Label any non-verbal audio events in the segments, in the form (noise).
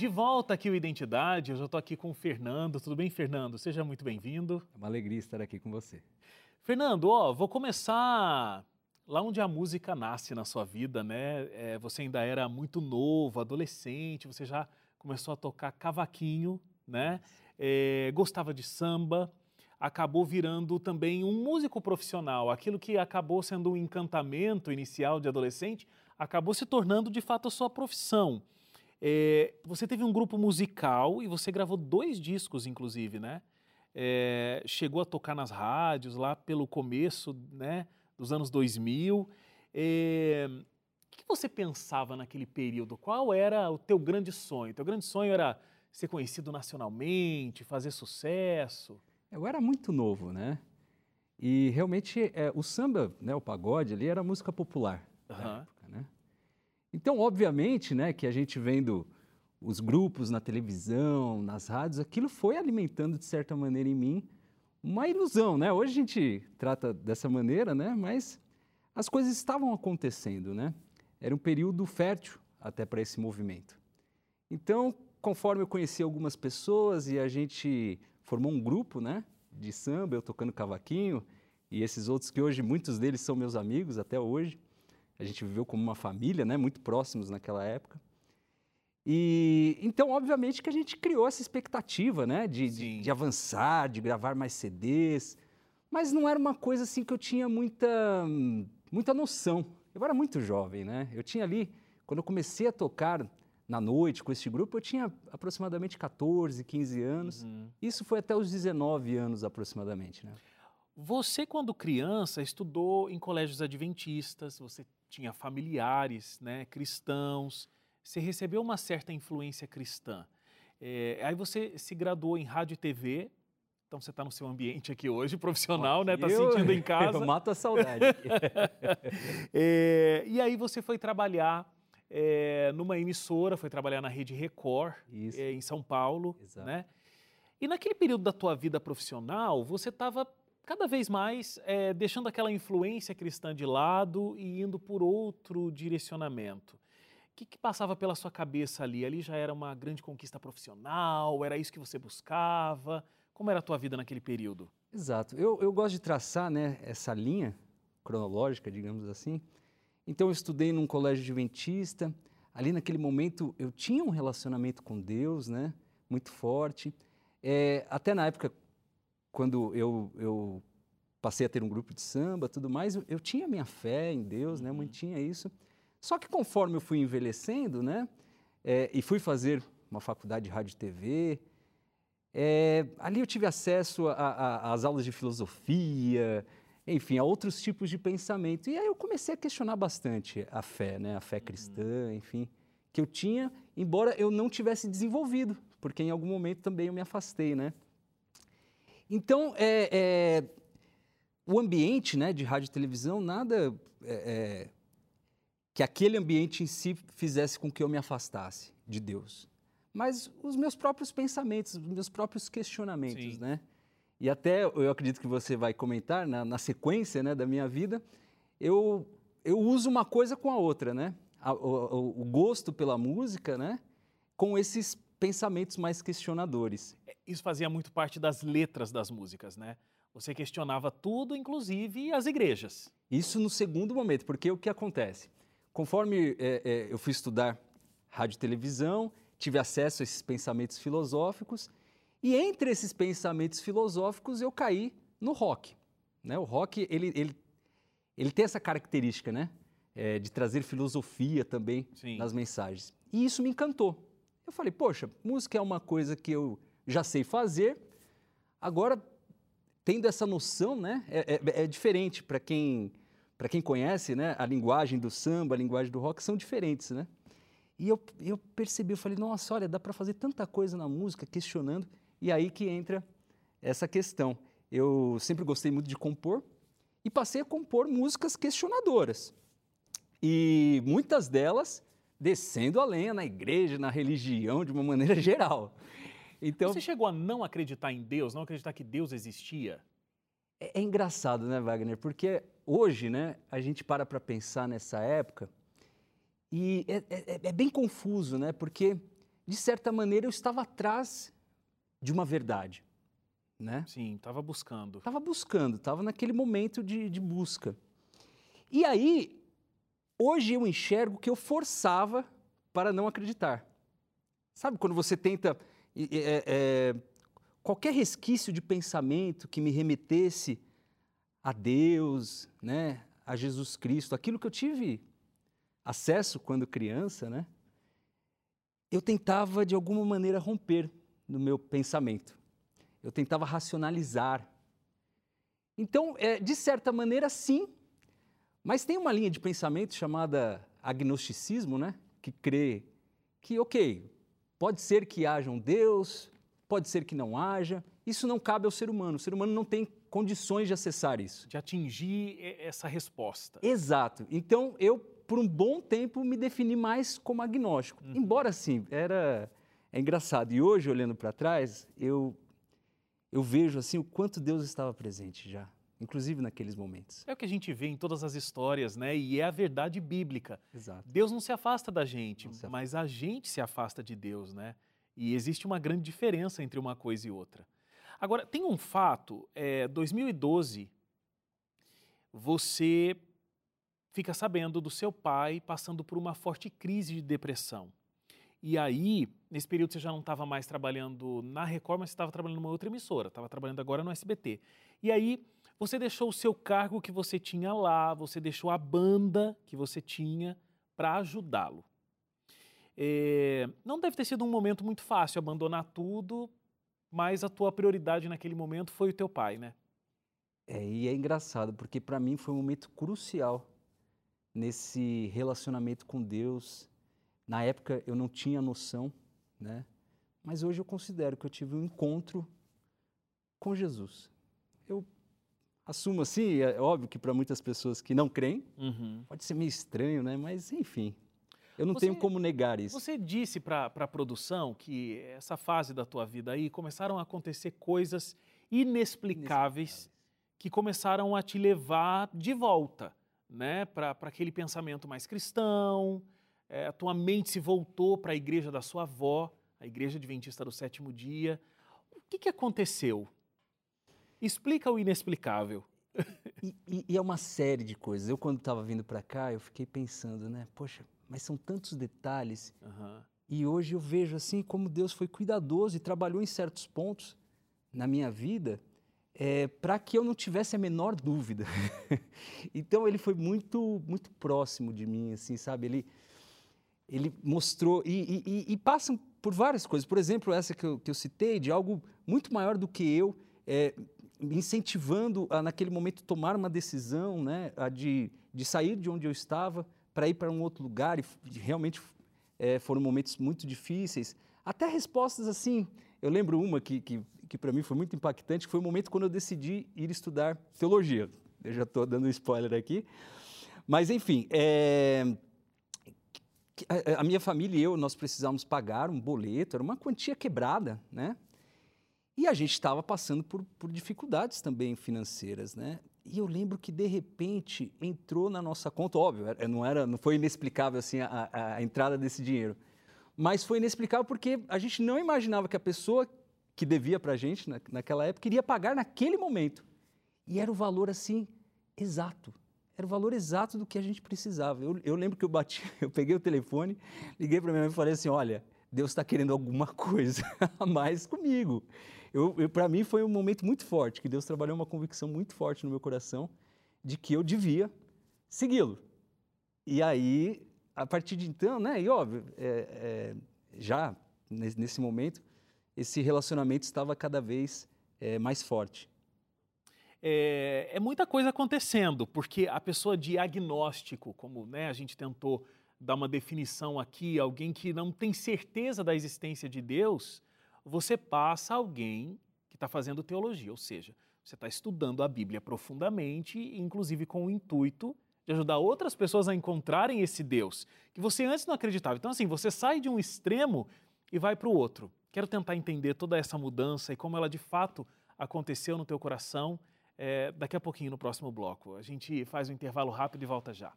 De volta aqui o Identidade, eu já estou aqui com o Fernando. Tudo bem, Fernando? Seja muito bem-vindo. É uma alegria estar aqui com você. Fernando, ó, vou começar lá onde a música nasce na sua vida, né? É, você ainda era muito novo, adolescente, você já começou a tocar cavaquinho, né? É, gostava de samba, acabou virando também um músico profissional. Aquilo que acabou sendo um encantamento inicial de adolescente, acabou se tornando de fato a sua profissão. É, você teve um grupo musical e você gravou dois discos, inclusive, né? É, chegou a tocar nas rádios lá pelo começo né, dos anos 2000. É, o que você pensava naquele período? Qual era o teu grande sonho? O teu grande sonho era ser conhecido nacionalmente, fazer sucesso? Eu era muito novo, né? E realmente é, o samba, né, o pagode ali era música popular uhum. né? Então, obviamente, né, que a gente vendo os grupos na televisão, nas rádios, aquilo foi alimentando de certa maneira em mim uma ilusão, né? Hoje a gente trata dessa maneira, né? Mas as coisas estavam acontecendo, né? Era um período fértil até para esse movimento. Então, conforme eu conheci algumas pessoas e a gente formou um grupo, né? De samba, eu tocando cavaquinho e esses outros que hoje muitos deles são meus amigos até hoje. A gente viveu como uma família, né? Muito próximos naquela época. E então, obviamente, que a gente criou essa expectativa, né, de, de, de, avançar, de gravar mais CDs, mas não era uma coisa assim que eu tinha muita, muita noção. Eu era muito jovem, né? Eu tinha ali, quando eu comecei a tocar na noite com esse grupo, eu tinha aproximadamente 14, 15 anos. Uhum. Isso foi até os 19 anos aproximadamente, né? Você, quando criança, estudou em colégios adventistas, você tinha familiares, né, cristãos você recebeu uma certa influência cristã. É, aí você se graduou em rádio e TV, então você está no seu ambiente aqui hoje, (laughs) profissional, né? Está sentindo em (laughs) casa. Eu mato a saudade. (laughs) é, e aí você foi trabalhar é, numa emissora, foi trabalhar na Rede Record, é, em São Paulo, Exato. né? E naquele período da tua vida profissional, você estava cada vez mais é, deixando aquela influência cristã de lado e indo por outro direcionamento que, que passava pela sua cabeça ali? Ali já era uma grande conquista profissional? Era isso que você buscava? Como era a tua vida naquele período? Exato. Eu, eu gosto de traçar né, essa linha cronológica, digamos assim. Então, eu estudei num colégio adventista. Ali, naquele momento, eu tinha um relacionamento com Deus, né? Muito forte. É, até na época, quando eu, eu passei a ter um grupo de samba, tudo mais, eu, eu tinha minha fé em Deus, né? Eu mantinha isso. Só que conforme eu fui envelhecendo, né, é, e fui fazer uma faculdade de rádio e TV, é, ali eu tive acesso às aulas de filosofia, enfim, a outros tipos de pensamento. E aí eu comecei a questionar bastante a fé, né, a fé uhum. cristã, enfim, que eu tinha, embora eu não tivesse desenvolvido, porque em algum momento também eu me afastei, né. Então, é, é o ambiente né, de rádio e televisão, nada é, é que aquele ambiente em si fizesse com que eu me afastasse de Deus. Mas os meus próprios pensamentos, os meus próprios questionamentos, Sim. né? E até eu acredito que você vai comentar na, na sequência né, da minha vida, eu, eu uso uma coisa com a outra, né? A, o, o, gosto pela música, né? Com esses pensamentos mais questionadores. Isso fazia muito parte das letras das músicas, né? Você questionava tudo, inclusive as igrejas. Isso no segundo momento, porque o que acontece? Conforme é, é, eu fui estudar rádio e televisão, tive acesso a esses pensamentos filosóficos, e entre esses pensamentos filosóficos eu caí no rock. Né? O rock ele, ele, ele tem essa característica né? É, de trazer filosofia também Sim. nas mensagens. E isso me encantou. Eu falei, poxa, música é uma coisa que eu já sei fazer, agora tendo essa noção, né, é, é, é diferente para quem para quem conhece, né, a linguagem do samba, a linguagem do rock são diferentes, né? E eu, eu percebi, eu falei, nossa, olha, dá para fazer tanta coisa na música, questionando, e aí que entra essa questão. Eu sempre gostei muito de compor e passei a compor músicas questionadoras. E muitas delas descendo a lenha na igreja, na religião, de uma maneira (laughs) geral. Então, Você chegou a não acreditar em Deus, não acreditar que Deus existia? É, é engraçado, né, Wagner? Porque hoje, né, a gente para para pensar nessa época e é, é, é, bem confuso, né? Porque de certa maneira, eu estava atrás de uma verdade, né? Sim, estava buscando. Estava buscando, estava naquele momento de, de busca. E aí, hoje eu enxergo que eu forçava para não acreditar. Sabe quando você tenta. É, é, qualquer resquício de pensamento que me remetesse a Deus, né, a Jesus Cristo, aquilo que eu tive acesso quando criança, né, eu tentava de alguma maneira romper no meu pensamento. Eu tentava racionalizar. Então, é, de certa maneira, sim, mas tem uma linha de pensamento chamada agnosticismo, né, que crê que, ok, pode ser que haja um Deus, pode ser que não haja, isso não cabe ao ser humano. O ser humano não tem condições de acessar isso. De atingir essa resposta. Exato. Então, eu, por um bom tempo, me defini mais como agnóstico. Uhum. Embora, assim, era... É engraçado. E hoje, olhando para trás, eu, eu vejo, assim, o quanto Deus estava presente já inclusive naqueles momentos. É o que a gente vê em todas as histórias, né? E é a verdade bíblica. Exato. Deus não se afasta da gente, mas a gente se afasta de Deus, né? E existe uma grande diferença entre uma coisa e outra. Agora, tem um fato, é, 2012, você fica sabendo do seu pai passando por uma forte crise de depressão. E aí, nesse período você já não estava mais trabalhando na Record, mas você estava trabalhando numa outra emissora, estava trabalhando agora no SBT. E aí, você deixou o seu cargo que você tinha lá, você deixou a banda que você tinha para ajudá-lo. É, não deve ter sido um momento muito fácil abandonar tudo, mas a tua prioridade naquele momento foi o teu pai, né? É, e é engraçado, porque para mim foi um momento crucial nesse relacionamento com Deus. Na época eu não tinha noção, né? Mas hoje eu considero que eu tive um encontro com Jesus. Eu assumo assim, é óbvio que para muitas pessoas que não creem, uhum. pode ser meio estranho, né? Mas enfim, eu não você, tenho como negar isso. Você disse para a produção que essa fase da tua vida aí começaram a acontecer coisas inexplicáveis, inexplicáveis. que começaram a te levar de volta, né? Para aquele pensamento mais cristão, é, a tua mente se voltou para a igreja da sua avó, a igreja adventista do sétimo dia. O que, que aconteceu? Explica o inexplicável. E, e, e, é uma série de coisas. Eu, quando estava vindo para cá, eu fiquei pensando, né? Poxa, mas são tantos detalhes. Uhum. E hoje eu vejo assim como Deus foi cuidadoso e trabalhou em certos pontos na minha vida é, para que eu não tivesse a menor dúvida. (laughs) então ele foi muito, muito próximo de mim, assim, sabe? Ele, ele mostrou e, e, e passam por várias coisas. Por exemplo, essa que eu, que eu citei de algo muito maior do que eu. É, incentivando a, naquele momento, tomar uma decisão né, de, de sair de onde eu estava para ir para um outro lugar, e realmente é, foram momentos muito difíceis. Até respostas assim, eu lembro uma que, que, que para mim foi muito impactante, que foi o momento quando eu decidi ir estudar teologia. Eu já estou dando spoiler aqui. Mas, enfim, é, a minha família e eu, nós precisávamos pagar um boleto, era uma quantia quebrada, né? E a gente estava passando por, por dificuldades também financeiras, né? E eu lembro que de repente entrou na nossa conta, óbvio, não era, não foi inexplicável assim a, a entrada desse dinheiro, mas foi inexplicável porque a gente não imaginava que a pessoa que devia para a gente na, naquela época iria pagar naquele momento. E era o valor assim exato. Era o valor exato do que a gente precisava. Eu, eu lembro que eu bati, (laughs) eu peguei o telefone, liguei para minha mãe e falei assim: olha, Deus está querendo alguma (laughs) coisa a mais comigo eu, eu para mim foi um momento muito forte, que Deus trabalhou uma convicção muito forte no meu coração de que eu devia segui-lo. E aí, a partir de então, né, e óbvio, é, é, já nesse momento, esse relacionamento estava cada vez é, mais forte. É, é, muita coisa acontecendo, porque a pessoa diagnóstico, como né, a gente tentou dar uma definição aqui, alguém que não tem certeza da existência de Deus, você passa alguém que está fazendo teologia, ou seja, você está estudando a Bíblia profundamente, inclusive com o intuito de ajudar outras pessoas a encontrarem esse Deus que você antes não acreditava. Então, assim, você sai de um extremo e vai para o outro. Quero tentar entender toda essa mudança e como ela de fato aconteceu no teu coração é, daqui a pouquinho no próximo bloco. A gente faz um intervalo rápido e volta já.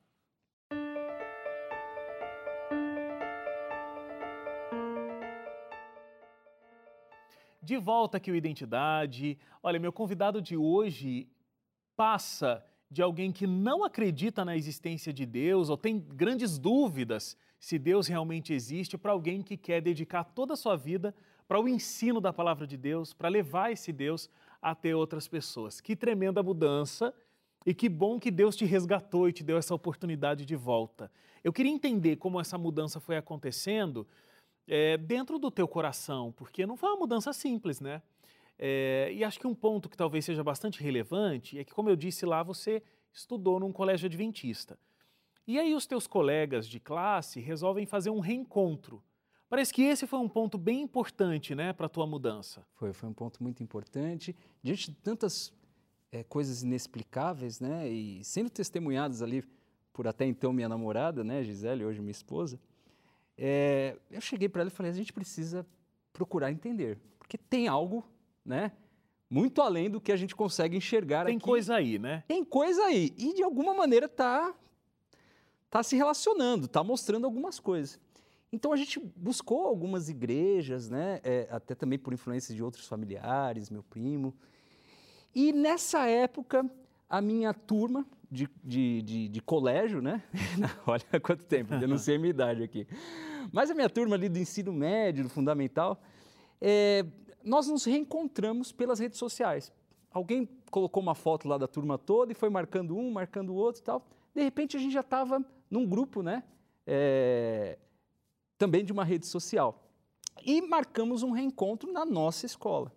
De volta aqui o Identidade. Olha, meu convidado de hoje passa de alguém que não acredita na existência de Deus ou tem grandes dúvidas se Deus realmente existe para alguém que quer dedicar toda a sua vida para o ensino da palavra de Deus, para levar esse Deus até outras pessoas. Que tremenda mudança e que bom que Deus te resgatou e te deu essa oportunidade de volta. Eu queria entender como essa mudança foi acontecendo é, dentro do teu coração, porque não foi uma mudança simples, né? É, e acho que um ponto que talvez seja bastante relevante é que, como eu disse lá, você estudou num colégio adventista. E aí os teus colegas de classe resolvem fazer um reencontro. Parece que esse foi um ponto bem importante, né, para a tua mudança. Foi, foi um ponto muito importante. Diante de tantas é, coisas inexplicáveis, né, e sendo testemunhadas ali por até então minha namorada, né, Gisele, hoje minha esposa, é, eu cheguei para ela e falei: a gente precisa procurar entender, porque tem algo né? Muito além do que a gente consegue enxergar Tem aqui. coisa aí, né? Tem coisa aí. E de alguma maneira tá, tá se relacionando, tá mostrando algumas coisas. Então a gente buscou algumas igrejas, né? É, até também por influência de outros familiares, meu primo. E nessa época, a minha turma de, de, de, de colégio, né? (laughs) Olha (laughs) quanto tempo, a minha idade aqui. Mas a minha turma ali do ensino médio, do fundamental, é, nós nos reencontramos pelas redes sociais. Alguém colocou uma foto lá da turma toda e foi marcando um, marcando o outro e tal. De repente a gente já estava num grupo, né? É, também de uma rede social. E marcamos um reencontro na nossa escola.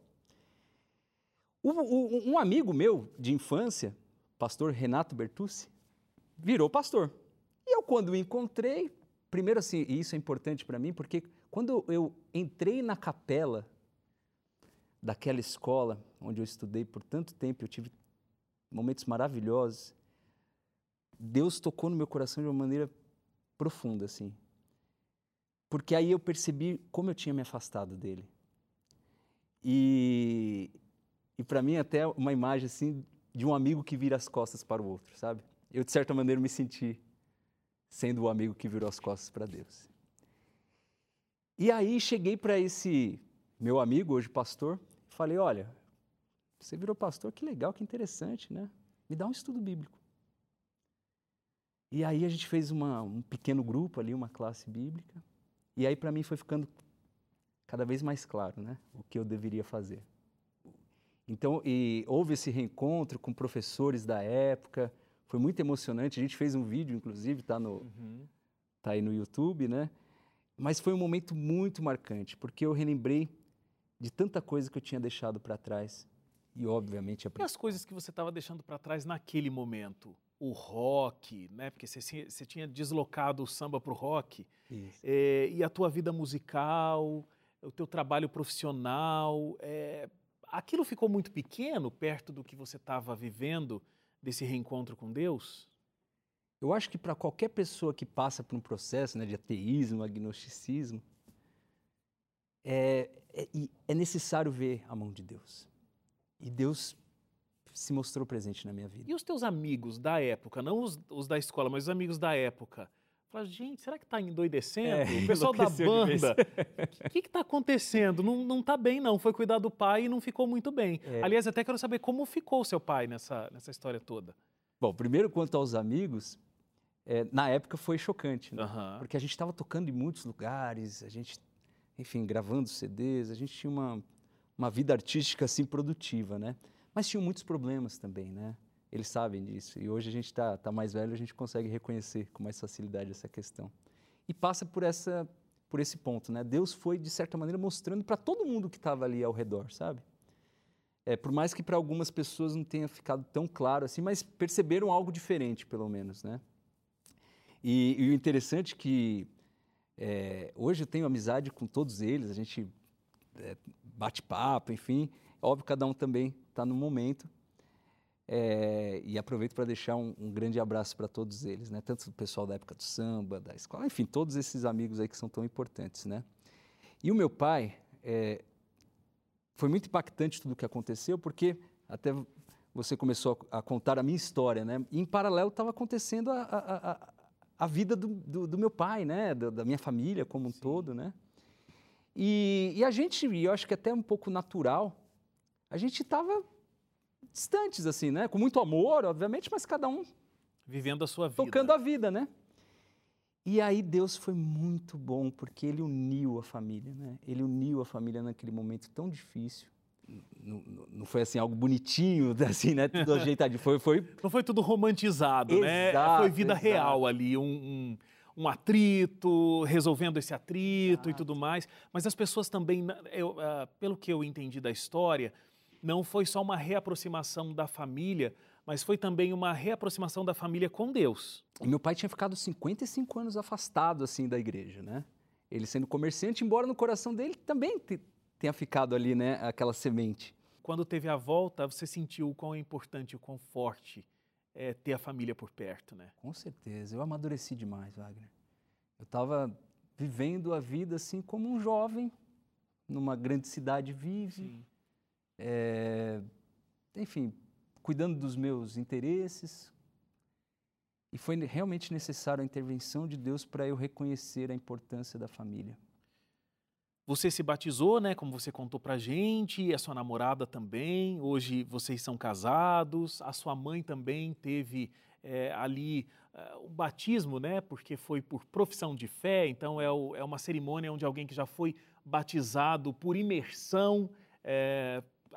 um amigo meu de infância, pastor Renato Bertucci, virou pastor. E eu, quando o encontrei, primeiro assim, e isso é importante para mim, porque quando eu entrei na capela daquela escola onde eu estudei por tanto tempo, eu tive momentos maravilhosos. Deus tocou no meu coração de uma maneira profunda, assim. Porque aí eu percebi como eu tinha me afastado dele. E, e para mim até uma imagem assim de um amigo que vira as costas para o outro, sabe? Eu de certa maneira me senti sendo o amigo que virou as costas para Deus. E aí cheguei para esse meu amigo, hoje pastor, falei: olha, você virou pastor, que legal, que interessante, né? Me dá um estudo bíblico. E aí a gente fez uma, um pequeno grupo ali, uma classe bíblica. E aí para mim foi ficando cada vez mais claro, né? O que eu deveria fazer. Então, e houve esse reencontro com professores da época, foi muito emocionante. A gente fez um vídeo, inclusive, tá no, uhum. tá aí no YouTube, né? Mas foi um momento muito marcante, porque eu relembrei de tanta coisa que eu tinha deixado para trás. E, obviamente, a... E as coisas que você estava deixando para trás naquele momento? O rock, né? Porque você, você tinha deslocado o samba para o rock. É, e a tua vida musical, o teu trabalho profissional. É, aquilo ficou muito pequeno perto do que você estava vivendo desse reencontro com Deus? Eu acho que para qualquer pessoa que passa por um processo né, de ateísmo, agnosticismo, é, é, é necessário ver a mão de Deus. E Deus se mostrou presente na minha vida. E os teus amigos da época, não os, os da escola, mas os amigos da época? Fala, gente, será que está endoidecendo? É, o pessoal da banda, o (laughs) que está acontecendo? Não, não tá bem, não. Foi cuidar do pai e não ficou muito bem. É. Aliás, até quero saber como ficou seu pai nessa, nessa história toda. Bom, primeiro, quanto aos amigos, é, na época foi chocante, né? Uhum. Porque a gente estava tocando em muitos lugares, a gente enfim, gravando CDs, a gente tinha uma, uma vida artística assim produtiva, né? Mas tinha muitos problemas também, né? Eles sabem disso. E hoje a gente está tá mais velho, a gente consegue reconhecer com mais facilidade essa questão. E passa por essa por esse ponto, né? Deus foi de certa maneira mostrando para todo mundo que estava ali ao redor, sabe? É, por mais que para algumas pessoas não tenha ficado tão claro assim, mas perceberam algo diferente, pelo menos, né? E, e o interessante é que é, hoje eu tenho amizade com todos eles, a gente é, bate papo, enfim. Óbvio, cada um também está no momento. É, e aproveito para deixar um, um, grande abraço para todos eles, né? Tanto o pessoal da época do samba, da escola, enfim, todos esses amigos aí que são tão importantes, né? E o meu pai, é, foi muito impactante tudo o que aconteceu, porque até você começou a, a contar a minha história, né? E em paralelo estava acontecendo a, a, a vida do, do, do meu pai, né? Da, da, minha família como um Sim. todo, né? E, e a gente, e eu acho que até um pouco natural, a gente estava distantes, assim, né? Com muito amor, obviamente, mas cada um vivendo a sua vida. Tocando a vida, né? E aí Deus foi muito bom, porque Ele uniu a família, né? Ele uniu a família naquele momento tão difícil. Não, não foi assim algo bonitinho, (laughs) assim, né? Tudo ajeitadinho. Foi, foi... Não foi tudo romantizado, né? exato, né? Foi vida exato. real ali, um, um, um, atrito, resolvendo esse atrito exato. e tudo mais. Mas as pessoas também, eu, uh, pelo que eu entendi da história, não foi só uma reaproximação da família, mas foi também uma reaproximação da família com Deus. E meu pai tinha ficado 55 anos afastado assim da igreja, né? Ele sendo comerciante, embora no coração dele também tenha ficado ali, né, aquela semente. Quando teve a volta, você sentiu o quão é importante, o quão forte é ter a família por perto, né? Com certeza. Eu amadureci demais, Wagner. Eu estava vivendo a vida assim como um jovem numa grande cidade vive. É, enfim, cuidando dos meus interesses. E foi realmente necessário a intervenção de Deus para eu reconhecer a importância da família. Você se batizou, né? Como você contou pra gente, a sua namorada também. Hoje vocês são casados. A sua mãe também teve é, ali uh, um batismo, né? Porque foi por profissão de fé. Então é, o, é, uma cerimônia onde alguém que já foi batizado por imersão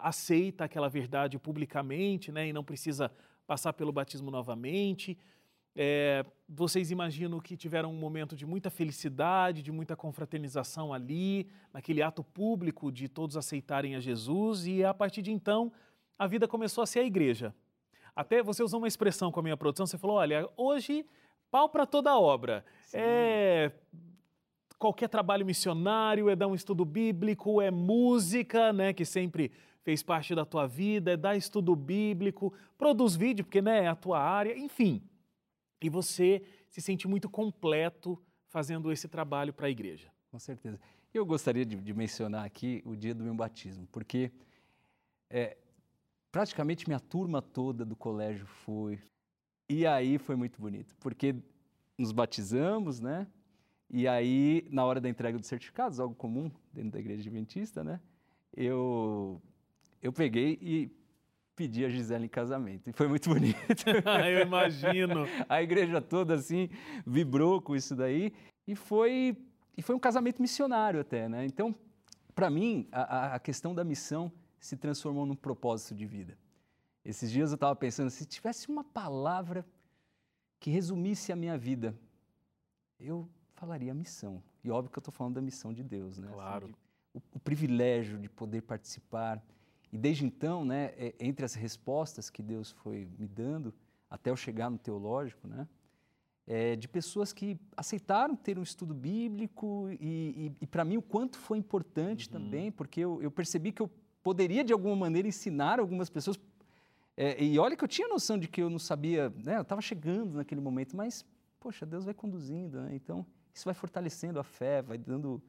aceita aquela verdade publicamente, né, e não precisa passar pelo batismo novamente. É, vocês imaginam que tiveram um momento de muita felicidade, de muita confraternização ali, naquele ato público de todos aceitarem a Jesus, e a partir de então a vida começou a ser a igreja. Até você usou uma expressão com a minha produção, você falou: olha, hoje pau para toda obra. Sim. É qualquer trabalho missionário, é dar um estudo bíblico, é música, né, que sempre fez parte da tua vida, dar estudo bíblico, produz vídeo, porque né, é a tua área, enfim. E você se sente muito completo fazendo esse trabalho para a igreja. Com certeza. Eu gostaria de, de, mencionar aqui o dia do meu batismo, porque é, praticamente minha turma toda do colégio foi. E aí foi muito bonito, porque nos batizamos, né? E aí, na hora da entrega dos certificados, algo comum dentro da igreja adventista, né? Eu eu peguei e pedi a Gisele em casamento. E foi muito bonito. (laughs) eu imagino. (laughs) A igreja toda assim vibrou com isso daí e foi e foi um casamento missionário até, né? Então, para mim, a, a, questão da missão se transformou num propósito de vida. Esses dias eu estava pensando, se tivesse uma palavra que resumisse a minha vida, eu falaria missão. E óbvio que eu estou falando da missão de Deus, né? Assim, claro. Assim, de, o, o privilégio de poder participar e desde então, né, é, entre as respostas que Deus foi me dando, até eu chegar no teológico, né, é, de pessoas que aceitaram ter um estudo bíblico e, e, e para mim o quanto foi importante uhum. também, porque eu, eu, percebi que eu poderia de alguma maneira ensinar algumas pessoas. É, e olha que eu tinha noção de que eu não sabia, né, eu estava chegando naquele momento, mas, poxa, Deus vai conduzindo, né, então isso vai fortalecendo a fé, vai dando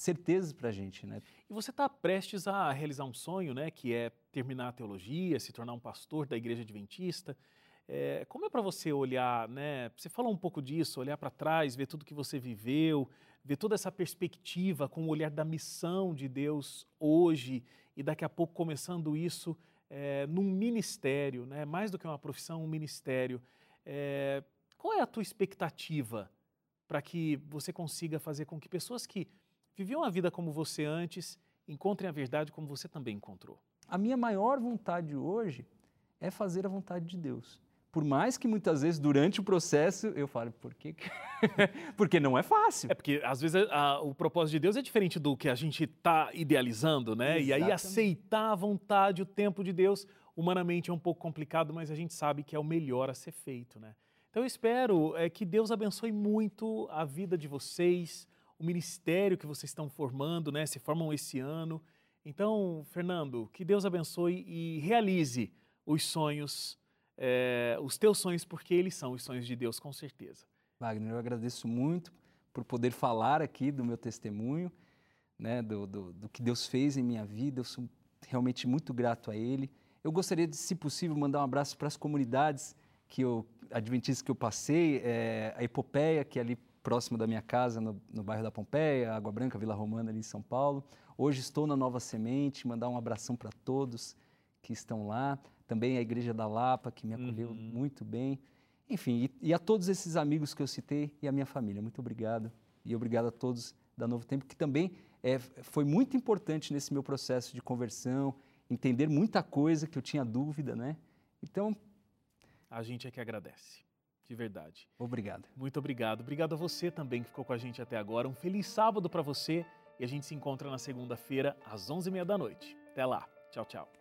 certezas para a gente, né? E você está prestes a realizar um sonho, né? Que é terminar a teologia, se tornar um pastor da igreja adventista. É, como é para você olhar, né? Você falou um pouco disso, olhar para trás, ver tudo que você viveu, ver toda essa perspectiva com o olhar da missão de Deus hoje e daqui a pouco começando isso é, num ministério, né? Mais do que uma profissão, um ministério. É, qual é a tua expectativa para que você consiga fazer com que pessoas que viviam a vida como você antes, encontrem a verdade como você também encontrou. A minha maior vontade hoje é fazer a vontade de Deus. Por mais que muitas vezes durante o processo eu fale, por quê? (laughs) porque não é fácil. É porque às vezes a, o propósito de Deus é diferente do que a gente está idealizando, né? Exatamente. E aí aceitar a vontade, o tempo de Deus, humanamente é um pouco complicado, mas a gente sabe que é o melhor a ser feito, né? Então eu espero é, que Deus abençoe muito a vida de vocês, o ministério que vocês estão formando, né? Se formam esse ano. Então, Fernando, que Deus abençoe e realize os sonhos, é, os teus sonhos, porque eles são os sonhos de Deus, com certeza. Wagner, eu agradeço muito por poder falar aqui do meu testemunho, né, do, do, do que Deus fez em minha vida. Eu sou realmente muito grato a Ele. Eu gostaria de, se possível, mandar um abraço para as comunidades que eu, adventistas que eu passei, é, a Epopeia, que ali próximo da minha casa, no, no, bairro da Pompeia, Água Branca, Vila Romana, ali em São Paulo. Hoje estou na Nova Semente, mandar um abração para todos que estão lá. Também a Igreja da Lapa, que me acolheu uhum. muito bem. Enfim, e, e, a todos esses amigos que eu citei e a minha família. Muito obrigado. E obrigado a todos da Novo Tempo, que também é, foi muito importante nesse meu processo de conversão, entender muita coisa que eu tinha dúvida, né? Então. A gente é que agradece. De verdade. Obrigado. Muito obrigado. Obrigado a você também que ficou com a gente até agora. Um feliz sábado para você e a gente se encontra na segunda-feira às 11h30 da noite. Até lá. Tchau, tchau.